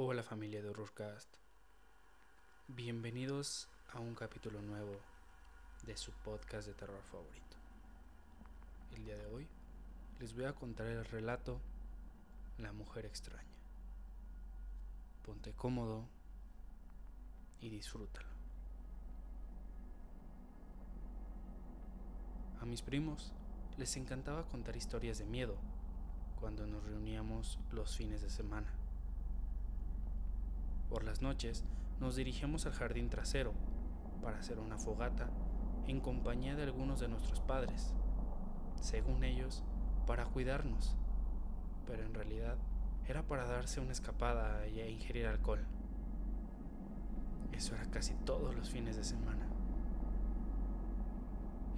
Hola familia de Horrorcast. Bienvenidos a un capítulo nuevo de su podcast de terror favorito. El día de hoy les voy a contar el relato La mujer extraña. Ponte cómodo y disfrútalo. A mis primos les encantaba contar historias de miedo cuando nos reuníamos los fines de semana. Por las noches nos dirigíamos al jardín trasero para hacer una fogata en compañía de algunos de nuestros padres, según ellos, para cuidarnos, pero en realidad era para darse una escapada y ingerir alcohol. Eso era casi todos los fines de semana.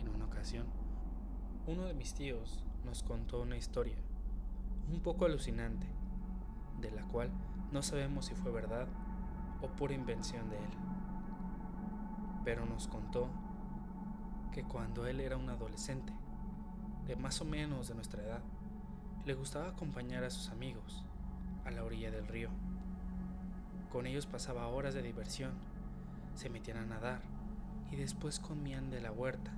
En una ocasión, uno de mis tíos nos contó una historia un poco alucinante, de la cual no sabemos si fue verdad o pura invención de él. Pero nos contó que cuando él era un adolescente, de más o menos de nuestra edad, le gustaba acompañar a sus amigos a la orilla del río. Con ellos pasaba horas de diversión, se metían a nadar y después comían de la huerta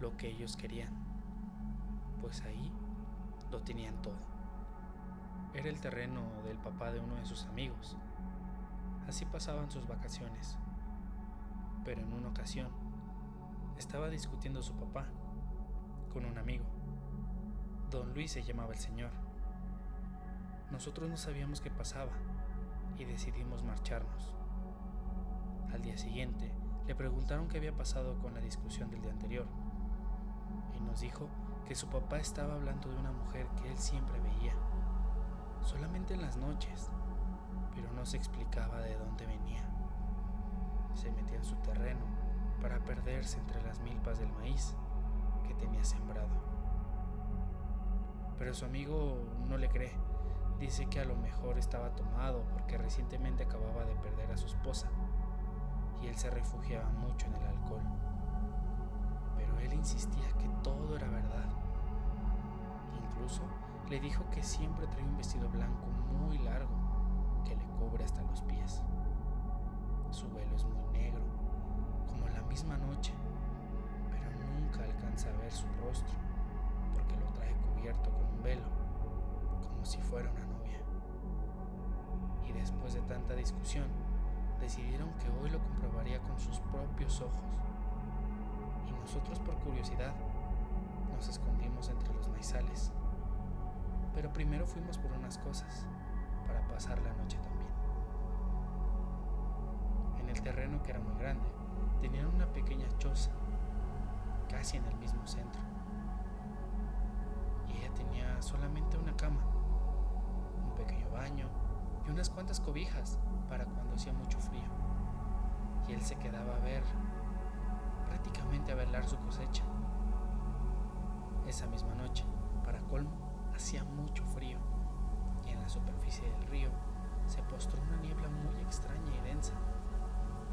lo que ellos querían, pues ahí lo tenían todo. Era el terreno del papá de uno de sus amigos. Así pasaban sus vacaciones. Pero en una ocasión, estaba discutiendo su papá con un amigo. Don Luis se llamaba el señor. Nosotros no sabíamos qué pasaba y decidimos marcharnos. Al día siguiente, le preguntaron qué había pasado con la discusión del día anterior y nos dijo que su papá estaba hablando de una mujer que él siempre veía solamente en las noches, pero no se explicaba de dónde venía. Se metía en su terreno para perderse entre las milpas del maíz que tenía sembrado. Pero su amigo no le cree. Dice que a lo mejor estaba tomado porque recientemente acababa de perder a su esposa y él se refugiaba mucho en el alcohol. Pero él insistía que todo era verdad. Incluso le dijo que siempre trae un vestido blanco muy largo que le cubre hasta los pies. Su velo es muy negro, como la misma noche, pero nunca alcanza a ver su rostro porque lo trae cubierto con un velo, como si fuera una novia. Y después de tanta discusión, decidieron que hoy lo comprobaría con sus propios ojos. Y nosotros por curiosidad nos escondimos entre los maizales pero primero fuimos por unas cosas para pasar la noche también. En el terreno que era muy grande, tenían una pequeña choza, casi en el mismo centro. Y ella tenía solamente una cama, un pequeño baño y unas cuantas cobijas para cuando hacía mucho frío. Y él se quedaba a ver, prácticamente a velar su cosecha. Esa misma noche, postró una niebla muy extraña y densa,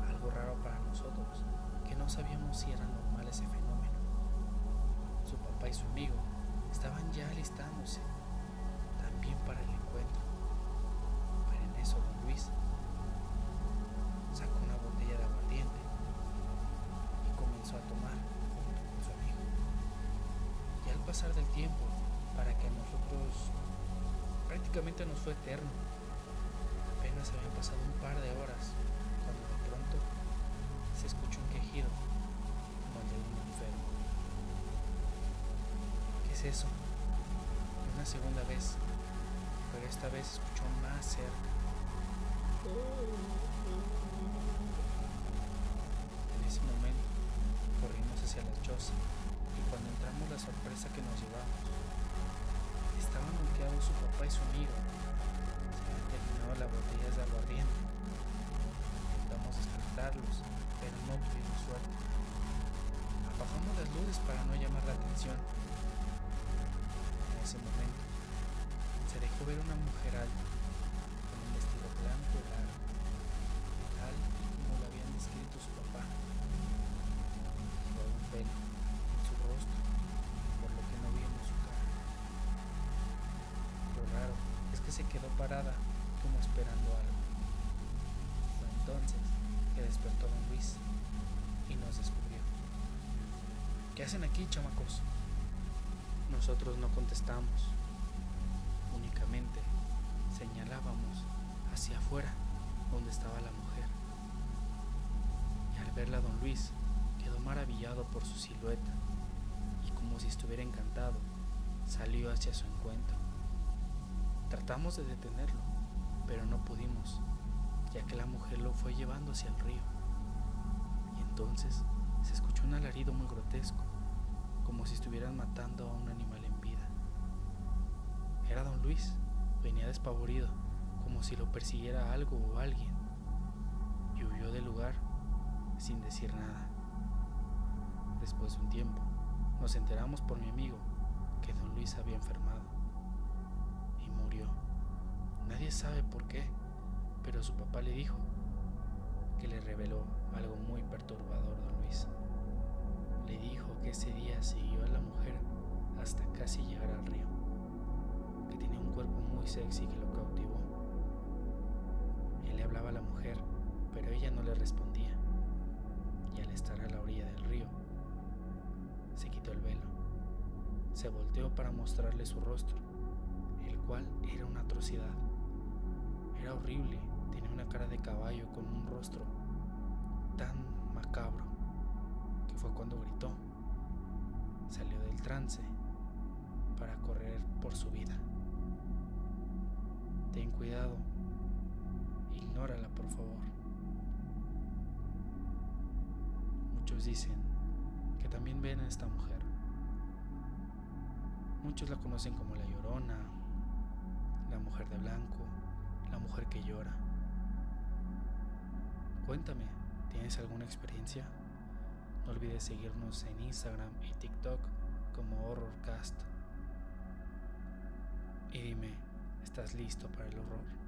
algo raro para nosotros, que no sabíamos si era normal ese fenómeno. Su papá y su amigo estaban ya alistándose, también para el encuentro. Pero en eso don Luis sacó una botella de aguardiente y comenzó a tomar junto con su amigo. Y al pasar del tiempo, para que nosotros prácticamente nos fue eterno. Apenas habían pasado un par de horas cuando de pronto se escuchó un quejido como el de un enfermo. ¿Qué es eso? Una segunda vez, pero esta vez se escuchó más cerca. En ese momento no tuvimos suerte. Apagamos las luces para no llamar la atención. En ese momento, se dejó ver una mujer alta, con un vestido blanco largo, tal como lo habían descrito su papá. Llevaba un pelo en su rostro, por lo que no vimos su cara raro es que se quedó parada como esperando algo. Despertó don Luis y nos descubrió. ¿Qué hacen aquí, chamacos? Nosotros no contestamos, únicamente señalábamos hacia afuera donde estaba la mujer. Y al verla don Luis quedó maravillado por su silueta y como si estuviera encantado, salió hacia su encuentro. Tratamos de detenerlo, pero no pudimos, ya que la mujer lo fue llevando hacia el río. Y entonces se escuchó un alarido muy grotesco, como si estuvieran matando a un animal en vida. Era don Luis, venía despavorido, como si lo persiguiera algo o alguien, y huyó del lugar sin decir nada. Después de un tiempo, nos enteramos por mi amigo que don Luis había enfermado y murió. Nadie sabe por qué, pero su papá le dijo que le reveló algo muy perturbador don Luis. Le dijo que ese día siguió a la mujer hasta casi llegar al río, que tenía un cuerpo muy sexy que lo cautivó. Él le hablaba a la mujer, pero ella no le respondía, y al estar a la orilla del río, se quitó el velo, se volteó para mostrarle su rostro, el cual era una atrocidad. Era horrible, una cara de caballo con un rostro tan macabro que fue cuando gritó. Salió del trance para correr por su vida. Ten cuidado, ignórala por favor. Muchos dicen que también ven a esta mujer. Muchos la conocen como la llorona, la mujer de blanco, la mujer que llora. Cuéntame, ¿tienes alguna experiencia? No olvides seguirnos en Instagram y TikTok como Horrorcast. Y dime, ¿estás listo para el horror?